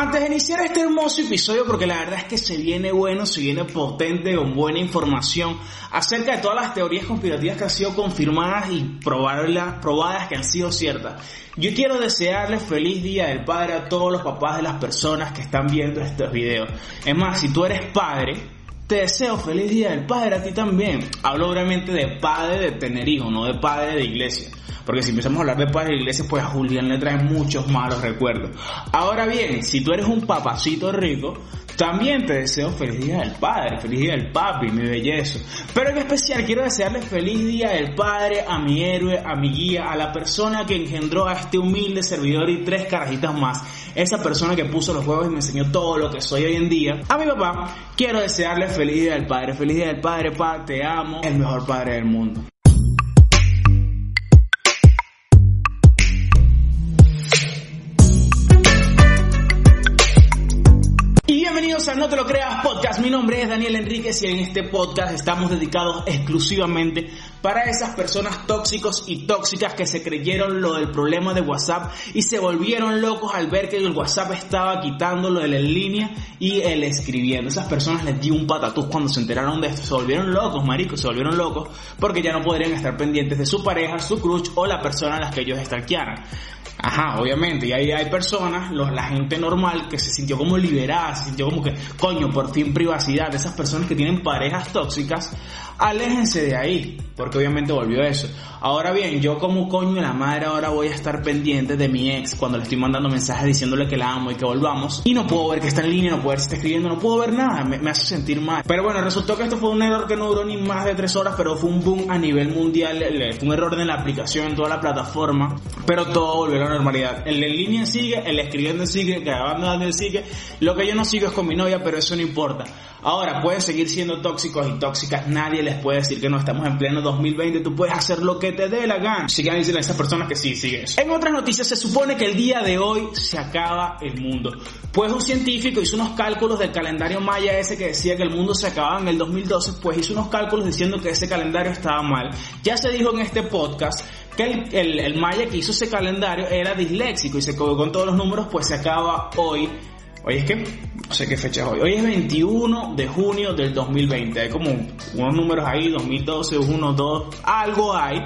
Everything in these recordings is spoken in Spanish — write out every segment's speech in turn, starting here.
Antes de iniciar este hermoso episodio, porque la verdad es que se viene bueno, se viene potente, con buena información acerca de todas las teorías conspirativas que han sido confirmadas y probadas, que han sido ciertas. Yo quiero desearles feliz día del padre a todos los papás de las personas que están viendo estos videos. Es más, si tú eres padre, te deseo feliz día del padre a ti también. Hablo obviamente de padre de tener hijos, no de padre de iglesia. Porque si empezamos a hablar de padre de iglesia, pues a Julián le trae muchos malos recuerdos. Ahora bien, si tú eres un papacito rico, también te deseo feliz día del padre, feliz día del papi, mi belleza. Pero en especial quiero desearle feliz día del padre a mi héroe, a mi guía, a la persona que engendró a este humilde servidor y tres carajitas más. Esa persona que puso los huevos y me enseñó todo lo que soy hoy en día. A mi papá, quiero desearle feliz día del padre, feliz día del padre, pa, te amo, el mejor padre del mundo. No Te Lo Creas Podcast. Mi nombre es Daniel Enríquez y en este podcast estamos dedicados exclusivamente para esas personas tóxicos y tóxicas que se creyeron lo del problema de WhatsApp y se volvieron locos al ver que el WhatsApp estaba quitándolo del en línea y el escribiendo. Esas personas les dio un patatús cuando se enteraron de esto. Se volvieron locos, maricos, se volvieron locos porque ya no podrían estar pendientes de su pareja, su crush o la persona a las que ellos stalkearan. Ajá, obviamente, y ahí hay personas, la gente normal que se sintió como liberada, se sintió como que, coño, por fin privacidad, esas personas que tienen parejas tóxicas, aléjense de ahí, porque obviamente volvió eso. Ahora bien, yo como coño de la madre ahora voy a estar pendiente de mi ex cuando le estoy mandando mensajes diciéndole que la amo y que volvamos, y no puedo ver que está en línea, no puedo ver si está escribiendo, no puedo ver nada, me, hace sentir mal. Pero bueno, resultó que esto fue un error que no duró ni más de tres horas, pero fue un boom a nivel mundial, fue un error en la aplicación, en toda la plataforma, pero todo volvió a normalidad. El en línea sigue, el escribiendo sigue, grabando sigue, lo que yo no sigo es con mi novia, pero eso no importa. Ahora, pueden seguir siendo tóxicos y tóxicas, nadie les puede decir que no estamos en pleno 2020, tú puedes hacer lo que te dé la gana. Sigan diciendo a esas personas que sí, sigue eso. En otras noticias, se supone que el día de hoy se acaba el mundo. Pues un científico hizo unos cálculos del calendario maya ese que decía que el mundo se acababa en el 2012, pues hizo unos cálculos diciendo que ese calendario estaba mal. Ya se dijo en este podcast que el, el, maya que hizo ese calendario era disléxico y se con todos los números, pues se acaba hoy. Hoy es que, no sé qué fecha es hoy. Hoy es 21 de junio del 2020. Hay como unos números ahí, 2012, 1, 2, algo hay.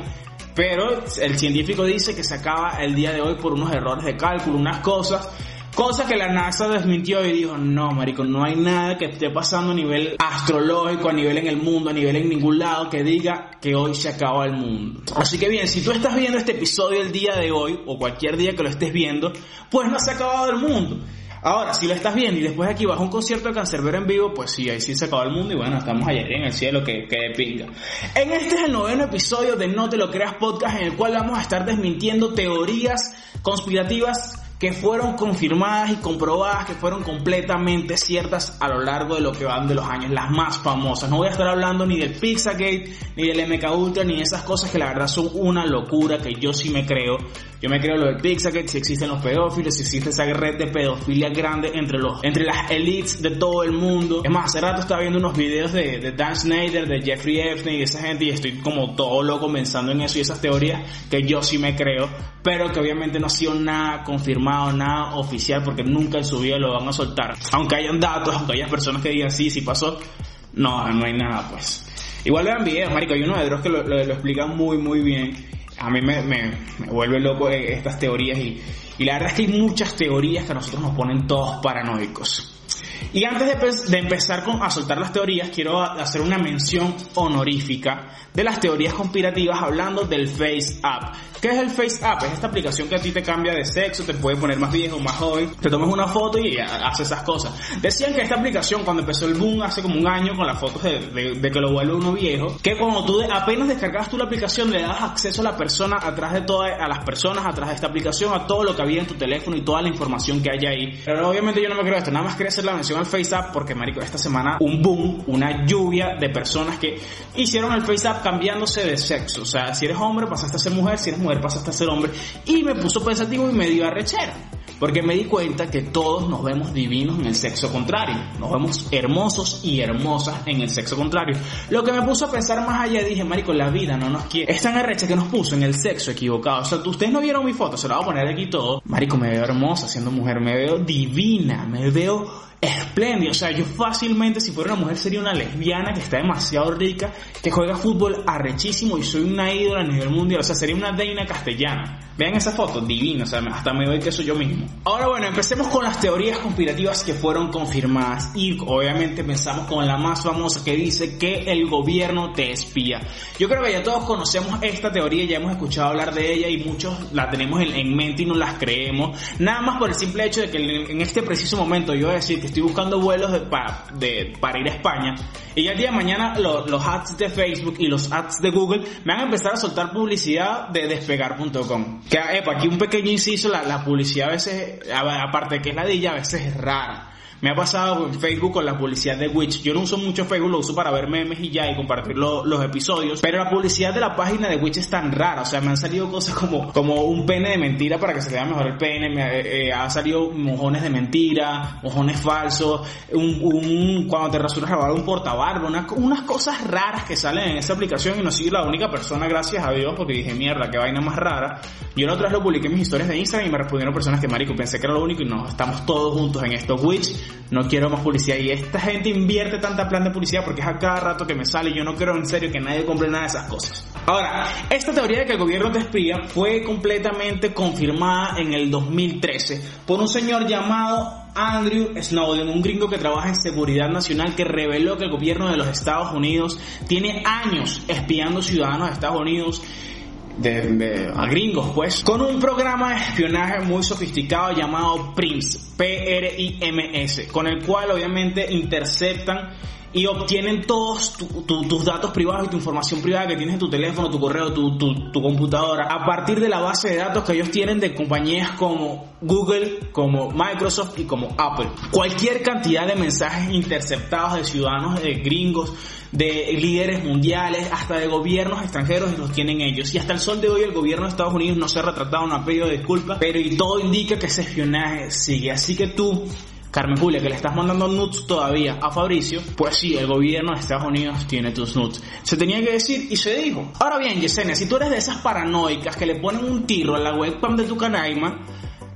Pero el científico dice que se acaba el día de hoy por unos errores de cálculo, unas cosas. Cosa que la NASA desmintió y dijo, no, marico, no hay nada que esté pasando a nivel astrológico, a nivel en el mundo, a nivel en ningún lado que diga que hoy se acaba el mundo. Así que bien, si tú estás viendo este episodio el día de hoy, o cualquier día que lo estés viendo, pues no se ha acabado el mundo. Ahora, si lo estás viendo y después aquí vas a un concierto de Cancerbero en vivo, pues sí, ahí sí se acabó el mundo y bueno, estamos ayer en el cielo que, que pinga. En este es el noveno episodio de No Te Lo Creas Podcast en el cual vamos a estar desmintiendo teorías conspirativas que fueron confirmadas y comprobadas que fueron completamente ciertas a lo largo de lo que van de los años, las más famosas. No voy a estar hablando ni del Pizzagate, ni del MK Ultra, ni esas cosas que la verdad son una locura que yo sí me creo. Yo me creo lo del Pizzagate, si existen los pedófilos, si existe esa red de pedofilia grande entre los, entre las elites de todo el mundo. Es más, hace rato estaba viendo unos videos de, de Dan Snyder, de Jeffrey Epstein y esa gente y estoy como todo loco pensando en eso y esas teorías que yo sí me creo, pero que obviamente no ha sido nada confirmado, nada oficial porque nunca en su vida lo van a soltar. Aunque hayan datos, aunque haya personas que digan sí, sí pasó, no, no hay nada pues. Igual vean videos, marico, hay uno de Dross que lo, lo, lo explican muy muy bien a mí me, vuelve loco estas teorías y, y, la verdad es que hay muchas teorías que a nosotros nos ponen todos paranoicos. Y antes de, empezar a soltar las teorías, quiero hacer una mención honorífica de las teorías conspirativas hablando del Face App. ¿Qué es el Face App? Es esta aplicación que a ti te cambia de sexo, te puede poner más viejo, más joven, te tomas una foto y hace esas cosas. Decían que esta aplicación, cuando empezó el boom hace como un año con las fotos de, que lo vuelve uno viejo, que cuando tú apenas descargabas tú la aplicación le das acceso a la persona atrás de todas, a las personas atrás de esta aplicación, a todo lo que había en tu teléfono y toda la información que hay ahí. Pero obviamente yo no me creo esto, nada más quería hacer la mención al FaceApp porque, marico, esta semana un boom, una lluvia de personas que hicieron el FaceApp cambiándose de sexo. O sea, si eres hombre pasaste a ser mujer, si eres mujer pasaste a ser hombre. Y me puso pensativo y me dio arrechera. Porque me di cuenta que todos nos vemos divinos en el sexo contrario. Nos vemos hermosos y hermosas en el sexo contrario. Lo que me puso a pensar más allá, dije, marico, la vida no nos quiere. Es tan arrecha que nos puso en el sexo equivocado. O sea, ustedes no vieron mi foto, se la voy a poner aquí todo. Marico, me veo hermosa siendo mujer, me veo divina, me veo espléndido. O sea, yo fácilmente, si fuera una mujer, sería una lesbiana que está demasiado rica, que juega fútbol arrechísimo y soy una ídola a nivel mundial. O sea, sería una deina castellana. Vean esa foto, divina, o sea, hasta me doy que soy yo mismo. Ahora bueno, empecemos con las teorías conspirativas que fueron confirmadas y obviamente pensamos con la más famosa que dice que el gobierno te espía. Yo creo que ya todos conocemos esta teoría, ya hemos escuchado hablar de ella y muchos la tenemos en, mente y no las creemos. Nada más por el simple hecho de que en este preciso momento yo voy a decir que estoy buscando vuelos de, para, de, para ir a España y ya el día de mañana los ads de Facebook y los ads de Google me van a empezar a soltar publicidad de despegar.com. Que, epa, aquí un pequeño inciso, la, la publicidad a veces, aparte de que es la ella, a veces es rara. Me ha pasado en Facebook con la publicidad de Witch. Yo no uso mucho Facebook, lo uso para ver memes y ya y compartir los episodios. Pero la publicidad de la página de Witch es tan rara. O sea, me han salido cosas como, como un pene de mentira para que se vea mejor el pene. Me eh, eh, ha salido mojones de mentira, mojones falsos. Un, cuando te rasuras la un portabarba. unas cosas raras que salen en esa aplicación y no soy la única persona, gracias a Dios, porque dije, mierda, qué vaina más rara. Yo la otra vez lo publiqué en mis historias de Instagram y me respondieron personas que, marico, pensé que era lo único y no, estamos todos juntos en esto. Witch no quiero más publicidad. Y esta gente invierte tanta plan de publicidad porque es a cada rato que me sale. Yo no creo en serio que nadie compre nada de esas cosas. Ahora, esta teoría de que el gobierno te espía fue completamente confirmada en el 2013 por un señor llamado Andrew Snowden, un gringo que trabaja en seguridad nacional que reveló que el gobierno de los Estados Unidos tiene años espiando ciudadanos de Estados Unidos de, a gringos, pues, con un programa de espionaje muy sofisticado llamado PRIMS, P-R-I-M-S, con el cual obviamente interceptan y obtienen todos tus datos privados y tu información privada que tienes en tu teléfono, tu correo, tu, tu, computadora, a partir de la base de datos que ellos tienen de compañías como Google, como Microsoft y como Apple. Cualquier cantidad de mensajes interceptados de ciudadanos de gringos, de líderes mundiales, hasta de gobiernos extranjeros los tienen ellos. Y hasta el sol de hoy el gobierno de Estados Unidos no se ha retratado, no ha pedido disculpas, pero y todo indica que ese espionaje sigue. Así que tú Carmen Julia, que le estás mandando nudes todavía a Fabricio, pues sí, el gobierno de Estados Unidos tiene tus nudes. Se tenía que decir y se dijo. Ahora bien, Yesenia, si tú eres de esas paranoicas que le ponen un tiro a la webcam de tu canaima,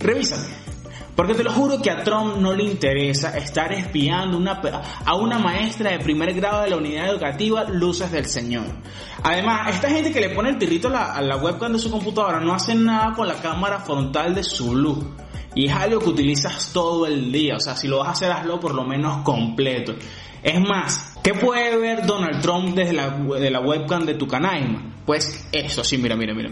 revísate. Porque te lo juro que a Trump no le interesa estar espiando a una maestra de primer grado de la unidad educativa Luces del Señor. Además, esta gente que le pone el tirito a la, a la webcam de su computadora no hace nada con la cámara frontal de su luz. Y es algo que utilizas todo el día. O sea, si lo vas a hacer, hazlo por lo menos completo. Es más, ¿qué puede ver Donald Trump desde la, webcam de tu canal? Pues eso, sí, mira, mira, mira.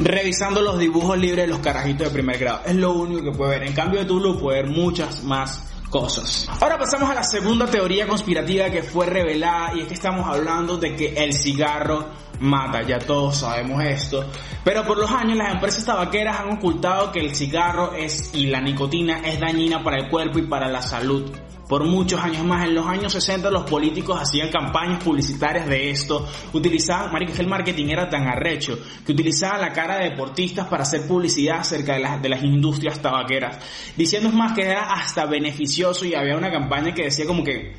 Revisando los dibujos libres de los carajitos de primer grado. Es lo único que puede ver. En cambio de tu luz puede ver muchas más cosas. Ahora pasamos a la segunda teoría conspirativa que fue revelada y es que estamos hablando de que el cigarro mata, ya todos sabemos esto, pero por los años las empresas tabaqueras han ocultado que el cigarro es y la nicotina es dañina para el cuerpo y para la salud. Por muchos años más. En los años 60 los políticos hacían campañas publicitarias de esto, utilizaban, marico, el marketing era tan arrecho, que utilizaban la cara de deportistas para hacer publicidad acerca de las, de las industrias tabaqueras, diciendo más que era hasta beneficioso y había una campaña que decía como que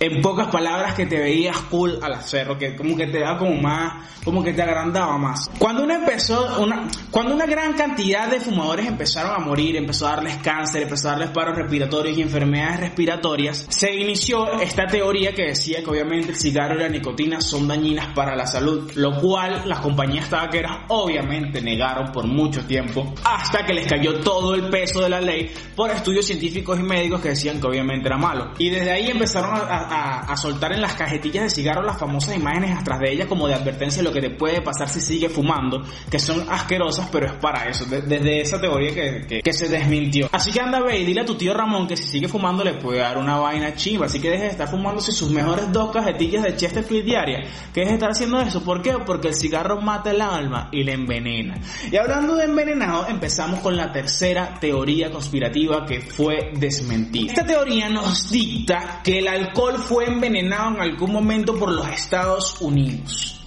en pocas palabras que te veías cool al hacerlo, que como que te da como más, como que te agrandaba más. Cuando uno empezó, una, cuando una gran cantidad de fumadores empezaron a morir, empezó a darles cáncer, empezó a darles paros respiratorios y enfermedades respiratorias, se inició esta teoría que decía que obviamente el cigarro y la nicotina son dañinas para la salud, lo cual las compañías tabaqueras obviamente negaron por mucho tiempo, hasta que les cayó todo el peso de la ley por estudios científicos y médicos que decían que obviamente era malo. Y desde ahí empezaron a a, soltar en las cajetillas de cigarros las famosas imágenes atrás de ella como de advertencia de lo que te puede pasar si sigue fumando, que son asquerosas, pero es para eso, desde esa teoría que, que, se desmintió. Así que anda ve y dile a tu tío Ramón que si sigue fumando le puede dar una vaina chiva, así que deje de estar fumándose sus mejores dos cajetillas de Chesterfield diaria, que de estar haciendo eso, ¿por qué? Porque el cigarro mata el alma y le envenena. Y hablando de envenenado, empezamos con la tercera teoría conspirativa que fue desmentida. Esta teoría nos dicta que el alcohol fue envenenado en algún momento por los Estados Unidos.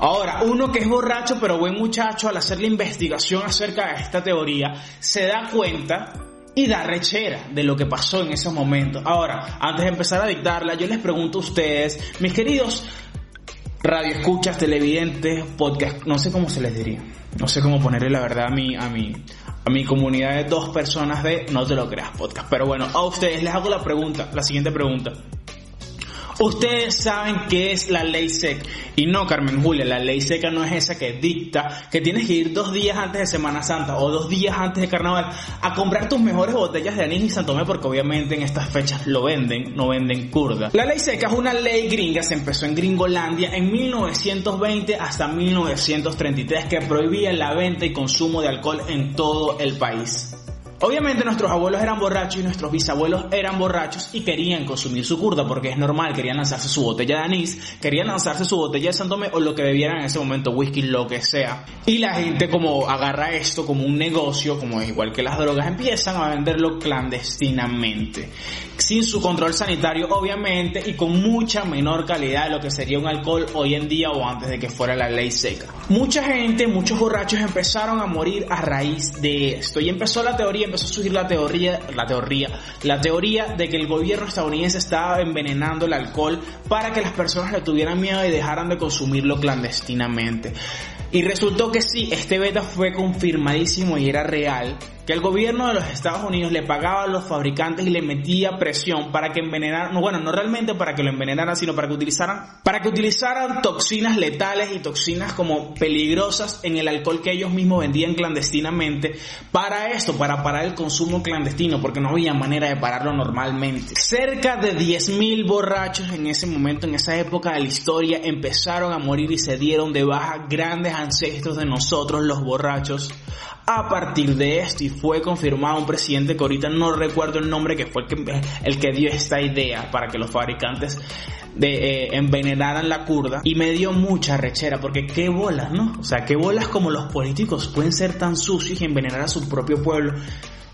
Ahora, uno que es borracho pero buen muchacho, al hacer la investigación acerca de esta teoría, se da cuenta y da rechera de lo que pasó en esos momentos. Ahora, antes de empezar a dictarla, yo les pregunto a ustedes, mis queridos radio escuchas, televidentes, podcast, no sé cómo se les diría. No sé cómo ponerle la verdad a mi, a mi, a mi comunidad de dos personas de No te lo creas podcast. Pero bueno, a ustedes les hago la pregunta, la siguiente pregunta. Ustedes saben qué es la ley seca. Y no, Carmen Julia, la ley seca no es esa que dicta que tienes que ir dos días antes de Semana Santa o dos días antes de Carnaval a comprar tus mejores botellas de anís y santomé porque obviamente en estas fechas lo venden, no venden curda. La ley seca es una ley gringa, se empezó en Gringolandia en 1920 hasta 1933 que prohibía la venta y consumo de alcohol en todo el país. Obviamente nuestros abuelos eran borrachos y nuestros bisabuelos eran borrachos y querían consumir su curda porque es normal, querían lanzarse su botella de anís, querían lanzarse su botella de santomé o lo que bebieran en ese momento, whisky, lo que sea. Y la gente como agarra esto como un negocio, como es igual que las drogas, empiezan a venderlo clandestinamente sin su control sanitario obviamente y con mucha menor calidad de lo que sería un alcohol hoy en día o antes de que fuera la ley seca. Mucha gente, muchos borrachos empezaron a morir a raíz de esto y empezó la teoría, empezó a surgir la teoría, la teoría, la teoría de que el gobierno estadounidense estaba envenenando el alcohol para que las personas le tuvieran miedo y dejaran de consumirlo clandestinamente. Y resultó que sí, este beta fue confirmadísimo y era real que el gobierno de los Estados Unidos le pagaba a los fabricantes y le metía presión para que envenenaran, no, bueno, no realmente para que lo envenenaran, sino para que utilizaran, para que utilizaran toxinas letales y toxinas como peligrosas en el alcohol que ellos mismos vendían clandestinamente para esto, para parar el consumo clandestino, porque no había manera de pararlo normalmente. Cerca de 10.000 borrachos en ese momento, en esa época de la historia, empezaron a morir y se dieron de baja grandes ancestros de nosotros, los borrachos, a partir de esto y fue confirmado un presidente que ahorita no recuerdo el nombre que fue el que, dio esta idea para que los fabricantes de, eh, envenenaran la curda y me dio mucha rechera porque qué bolas, ¿no? O sea, qué bolas como los políticos pueden ser tan sucios y envenenar a su propio pueblo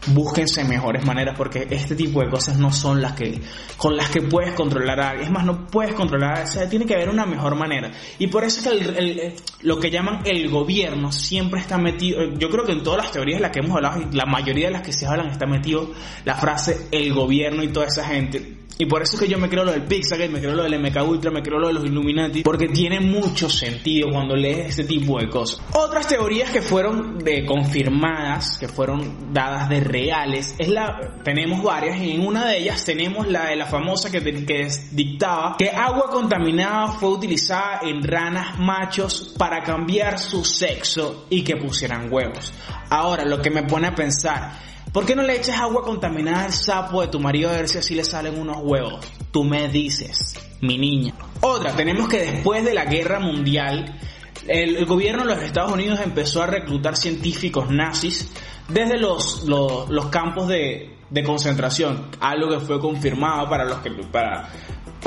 búsquense mejores maneras porque este tipo de cosas no son las que con las que puedes controlar a alguien. Es más, no puedes controlar, o sea, tiene que haber una mejor manera. Y por eso es que lo que llaman el gobierno siempre está metido, yo creo que en todas las teorías de las que hemos hablado, la mayoría de las que se hablan está metido la frase el gobierno y toda esa gente y por eso es que yo me creo lo del Pixagate, me creo lo del MK Ultra, me creo lo de los Illuminati, porque tiene mucho sentido cuando lees este tipo de cosas. Otras teorías que fueron de confirmadas, que fueron dadas de reales, es la tenemos varias y en una de ellas tenemos la de la famosa que, que dictaba que agua contaminada fue utilizada en ranas machos para cambiar su sexo y que pusieran huevos. Ahora, lo que me pone a pensar, ¿Por qué no le echas agua contaminada al sapo de tu marido a ver si así le salen unos huevos? Tú me dices, mi niña. Otra, tenemos que después de la guerra mundial, el, gobierno de los Estados Unidos empezó a reclutar científicos nazis desde los, los, campos de, de, concentración, algo que fue confirmado para los que para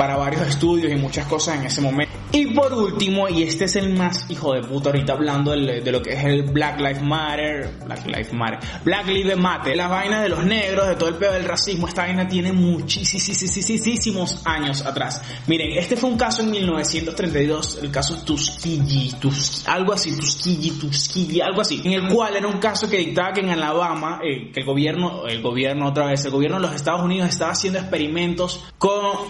para varios estudios y muchas cosas en ese momento. Y por último, y este es el más hijo de puta ahorita hablando de, lo que es el Black Lives Matter, Black Lives Matter, Black Lives Matter, la vaina de los negros, de todo el pedo del racismo, esta vaina tiene muchísimos años atrás. Miren, este fue un caso en 1932, el caso Tuskegee, algo así, Tuskegee, Tuskegee, algo así, en el cual era un caso que dictaba que en Alabama, eh, que el gobierno, el gobierno otra vez, el gobierno de los Estados Unidos estaba haciendo experimentos con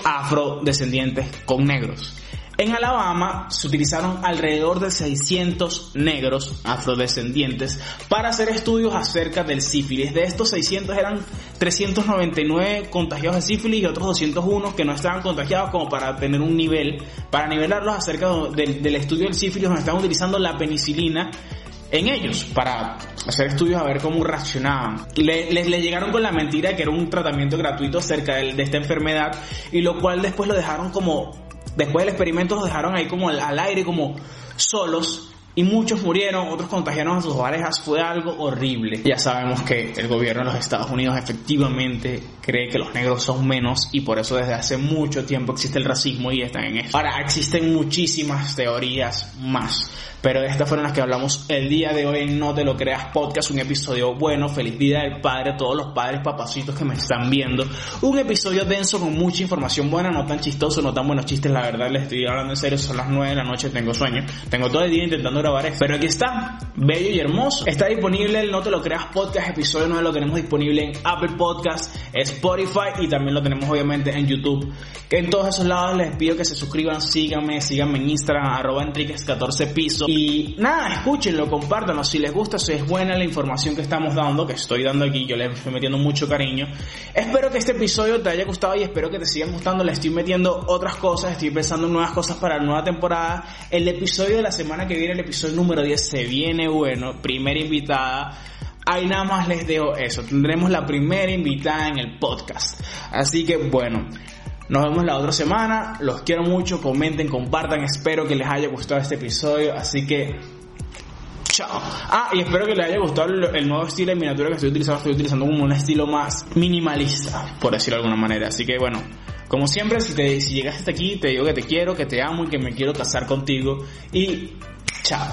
afrodescendientes, con negros. En Alabama se utilizaron alrededor de 600 negros afrodescendientes para hacer estudios acerca del sífilis. De estos 600 eran 399 contagiados de sífilis y otros 201 que no estaban contagiados como para tener un nivel, para nivelarlos acerca del, estudio del sífilis donde estaban utilizando la penicilina en ellos para hacer estudios a ver cómo reaccionaban. Les le, llegaron con la mentira que era un tratamiento gratuito acerca de, de esta enfermedad y lo cual después lo dejaron como, después del experimento los dejaron ahí como al, aire, como solos y muchos murieron, otros contagiaron a sus parejas, fue algo horrible. Ya sabemos que el gobierno de los Estados Unidos efectivamente cree que los negros son menos y por eso desde hace mucho tiempo existe el racismo y están en eso. Ahora, existen muchísimas teorías más pero estas fueron las que hablamos el día de hoy en No Te Lo Creas Podcast, un episodio bueno, feliz día del padre, todos los padres papacitos que me están viendo, un episodio denso con mucha información buena, no tan chistoso, no tan buenos chistes, la verdad les estoy hablando en serio, son las 9 de la noche, tengo sueño, tengo todo el día intentando grabar esto, pero aquí está, bello y hermoso, está disponible el No Te Lo Creas Podcast, episodio 9 lo tenemos disponible en Apple Podcast, Spotify y también lo tenemos obviamente en YouTube, que en todos esos lados les pido que se suscriban, síganme, síganme en Instagram, arroba enriquez14 piso, y nada, escúchenlo, compártanlo. Si les gusta, si es buena la información que estamos dando, que estoy dando aquí, yo le estoy metiendo mucho cariño. Espero que este episodio te haya gustado y espero que te sigan gustando. Le estoy metiendo otras cosas, estoy pensando en nuevas cosas para la nueva temporada. El episodio de la semana que viene, el episodio número 10, se viene bueno. Primera invitada. Ahí nada más les dejo eso. Tendremos la primera invitada en el podcast. Así que bueno, nos vemos la otra semana. Los quiero mucho. Comenten, compartan. Espero que les haya gustado este episodio. Así que Chao. Ah, y espero que les haya gustado el, nuevo estilo de miniatura que estoy utilizando. Estoy utilizando como un estilo más minimalista, por decirlo de alguna manera. Así que bueno, como siempre, si, te, si llegaste hasta aquí, te digo que te quiero, que te amo y que me quiero casar contigo. Y chao.